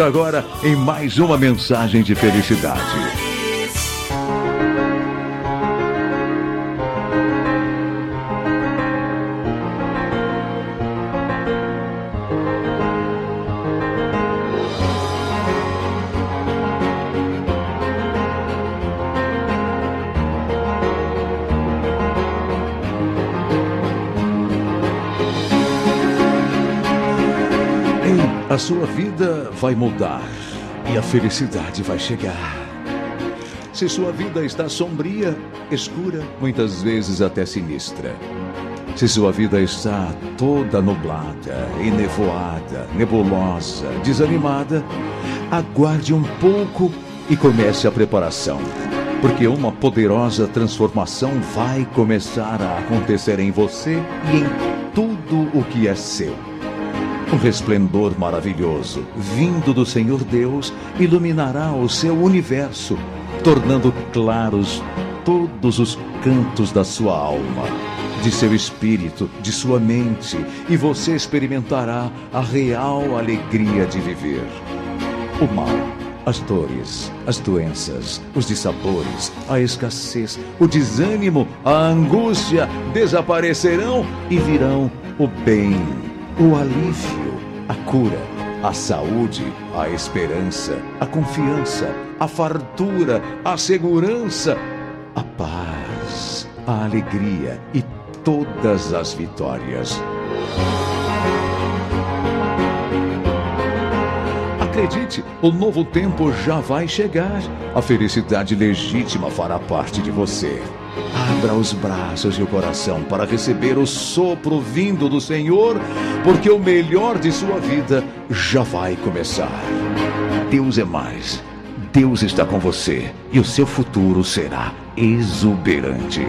Agora em mais uma mensagem de felicidade. A sua vida vai mudar e a felicidade vai chegar. Se sua vida está sombria, escura, muitas vezes até sinistra. Se sua vida está toda nublada, enevoada, nebulosa, desanimada, aguarde um pouco e comece a preparação. Porque uma poderosa transformação vai começar a acontecer em você e em tudo o que é seu. Um resplendor maravilhoso, vindo do Senhor Deus, iluminará o seu universo, tornando claros todos os cantos da sua alma, de seu espírito, de sua mente, e você experimentará a real alegria de viver. O mal, as dores, as doenças, os dissabores, a escassez, o desânimo, a angústia desaparecerão e virão o bem o alívio, a cura, a saúde, a esperança, a confiança, a fartura, a segurança, a paz, a alegria e todas as vitórias. Acredite, o novo tempo já vai chegar. A felicidade legítima fará parte de você. Abra os braços e o coração para receber o sopro vindo do Senhor, porque o melhor de sua vida já vai começar. Deus é mais. Deus está com você e o seu futuro será exuberante.